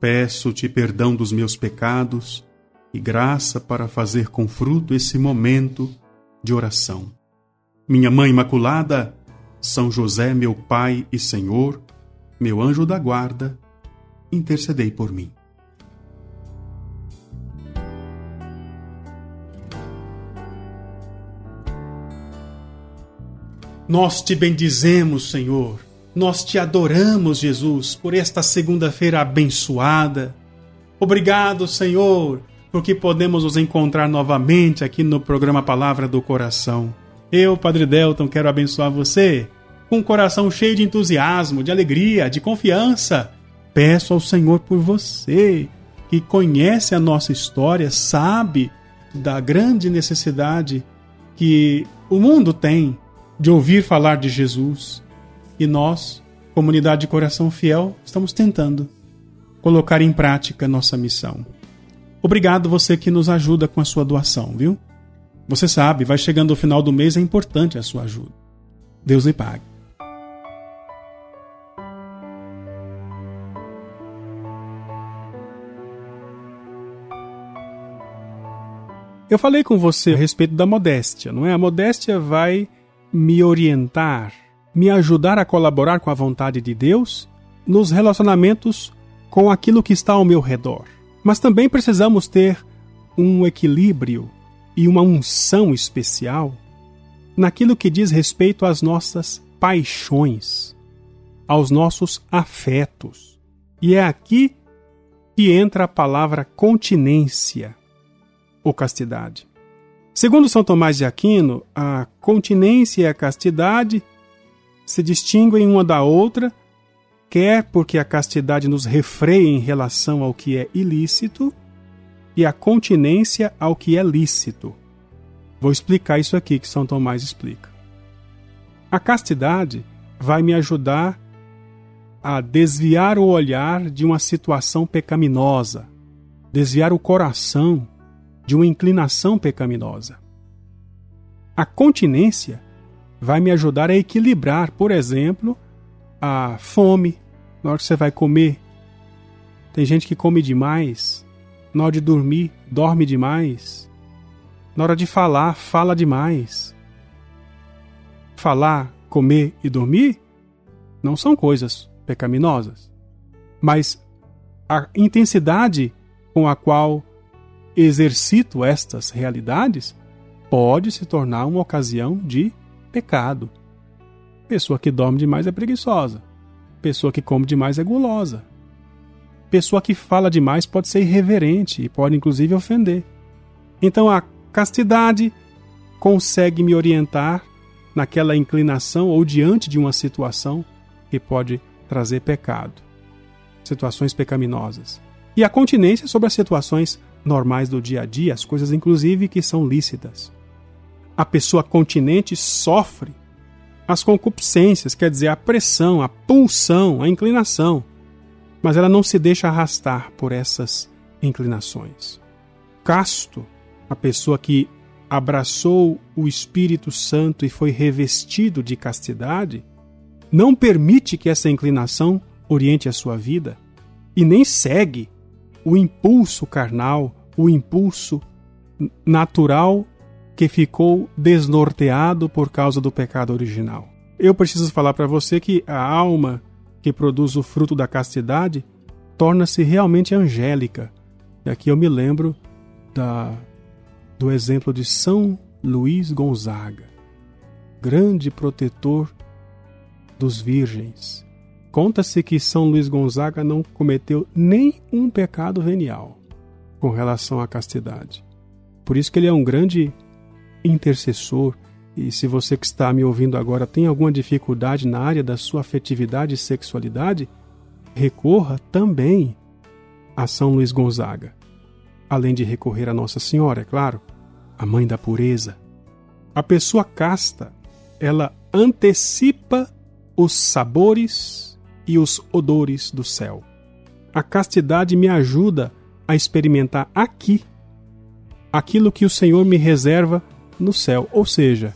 Peço-te perdão dos meus pecados e graça para fazer com fruto esse momento de oração. Minha Mãe Imaculada, São José, meu Pai e Senhor, meu anjo da guarda, intercedei por mim. Nós te bendizemos, Senhor. Nós te adoramos, Jesus, por esta segunda-feira abençoada. Obrigado, Senhor, porque podemos nos encontrar novamente aqui no programa Palavra do Coração. Eu, Padre Delton, quero abençoar você com um coração cheio de entusiasmo, de alegria, de confiança. Peço ao Senhor por você, que conhece a nossa história, sabe da grande necessidade que o mundo tem de ouvir falar de Jesus. E nós, comunidade de coração fiel, estamos tentando colocar em prática nossa missão. Obrigado você que nos ajuda com a sua doação, viu? Você sabe, vai chegando o final do mês, é importante a sua ajuda. Deus lhe pague. Eu falei com você a respeito da modéstia, não é? A modéstia vai me orientar, me ajudar a colaborar com a vontade de Deus nos relacionamentos com aquilo que está ao meu redor. Mas também precisamos ter um equilíbrio e uma unção especial naquilo que diz respeito às nossas paixões, aos nossos afetos. E é aqui que entra a palavra continência ou castidade. Segundo São Tomás de Aquino, a continência e a castidade se distinguem uma da outra, quer porque a castidade nos refreia em relação ao que é ilícito e a continência ao que é lícito. Vou explicar isso aqui que São Tomás explica. A castidade vai me ajudar a desviar o olhar de uma situação pecaminosa, desviar o coração de uma inclinação pecaminosa. A continência vai me ajudar a equilibrar, por exemplo, a fome na hora que você vai comer. Tem gente que come demais, na hora de dormir, dorme demais, na hora de falar, fala demais. Falar, comer e dormir não são coisas pecaminosas, mas a intensidade com a qual exercito estas realidades pode se tornar uma ocasião de pecado. Pessoa que dorme demais é preguiçosa. Pessoa que come demais é gulosa. Pessoa que fala demais pode ser irreverente e pode inclusive ofender. Então a castidade consegue me orientar naquela inclinação ou diante de uma situação que pode trazer pecado, situações pecaminosas. E a continência sobre as situações normais do dia a dia, as coisas inclusive que são lícitas. A pessoa continente sofre as concupiscências, quer dizer, a pressão, a pulsão, a inclinação, mas ela não se deixa arrastar por essas inclinações. Casto, a pessoa que abraçou o Espírito Santo e foi revestido de castidade, não permite que essa inclinação oriente a sua vida e nem segue o impulso carnal, o impulso natural que ficou desnorteado por causa do pecado original. Eu preciso falar para você que a alma que produz o fruto da castidade torna-se realmente angélica. E aqui eu me lembro da, do exemplo de São Luís Gonzaga, grande protetor dos virgens, Conta-se que São Luís Gonzaga não cometeu nem um pecado venial com relação à castidade. Por isso que ele é um grande intercessor. E se você que está me ouvindo agora tem alguma dificuldade na área da sua afetividade e sexualidade, recorra também a São Luís Gonzaga. além de recorrer a Nossa Senhora, é claro, a mãe da pureza. A pessoa casta, ela antecipa os sabores e os odores do céu. A castidade me ajuda a experimentar aqui aquilo que o Senhor me reserva no céu, ou seja,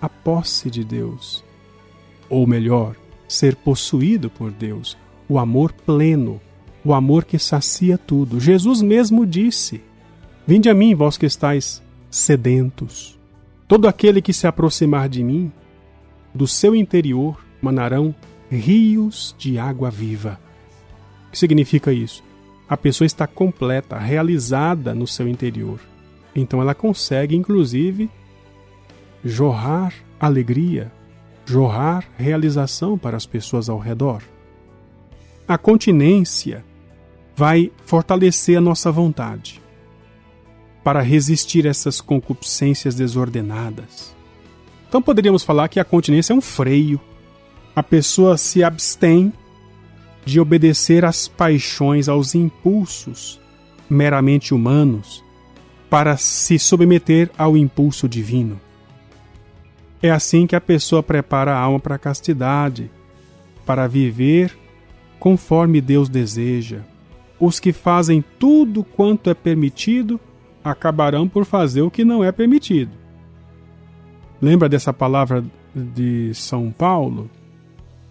a posse de Deus. Ou melhor, ser possuído por Deus, o amor pleno, o amor que sacia tudo. Jesus mesmo disse: Vinde a mim, vós que estáis sedentos. Todo aquele que se aproximar de mim, do seu interior manarão rios de água viva. O que significa isso? A pessoa está completa, realizada no seu interior. Então ela consegue, inclusive, jorrar alegria, jorrar realização para as pessoas ao redor. A continência vai fortalecer a nossa vontade para resistir a essas concupiscências desordenadas. Então poderíamos falar que a continência é um freio. A pessoa se abstém de obedecer às paixões, aos impulsos meramente humanos, para se submeter ao impulso divino. É assim que a pessoa prepara a alma para a castidade, para viver conforme Deus deseja. Os que fazem tudo quanto é permitido acabarão por fazer o que não é permitido. Lembra dessa palavra de São Paulo?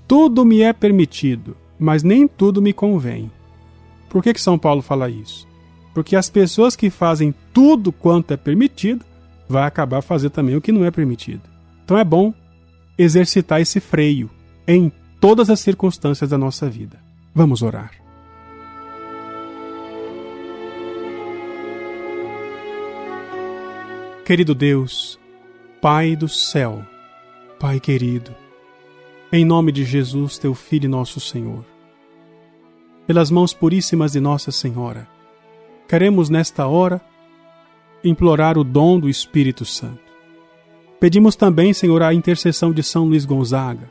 Tudo me é permitido, mas nem tudo me convém. Por que, que São Paulo fala isso? Porque as pessoas que fazem tudo quanto é permitido vai acabar fazendo também o que não é permitido. Então é bom exercitar esse freio em todas as circunstâncias da nossa vida. Vamos orar. Querido Deus, Pai do céu, Pai querido, em nome de Jesus, teu Filho e nosso Senhor, pelas mãos puríssimas de Nossa Senhora, queremos nesta hora implorar o dom do Espírito Santo. Pedimos também, Senhor, a intercessão de São Luís Gonzaga,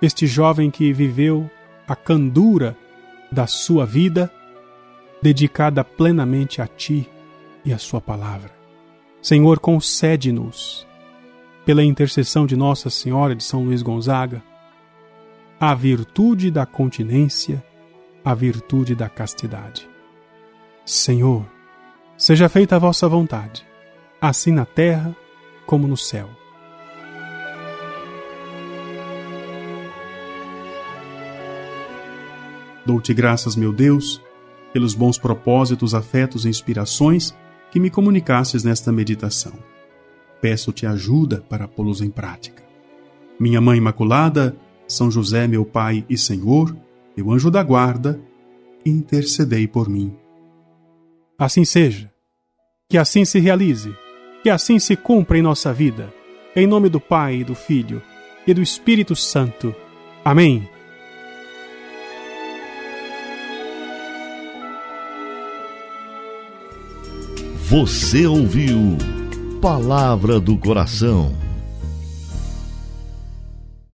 este jovem que viveu a candura da sua vida dedicada plenamente a Ti e a Sua palavra. Senhor, concede-nos, pela intercessão de Nossa Senhora de São Luís Gonzaga, a virtude da continência, a virtude da castidade. Senhor, seja feita a vossa vontade, assim na terra como no céu. Dou-te graças, meu Deus, pelos bons propósitos, afetos e inspirações que me comunicasses nesta meditação. Peço-te ajuda para pô-los em prática. Minha Mãe Imaculada, São José, meu Pai e Senhor, meu anjo da guarda, intercedei por mim. Assim seja. Que assim se realize. Que assim se cumpra em nossa vida. Em nome do Pai, do Filho e do Espírito Santo. Amém. Você ouviu Palavra do Coração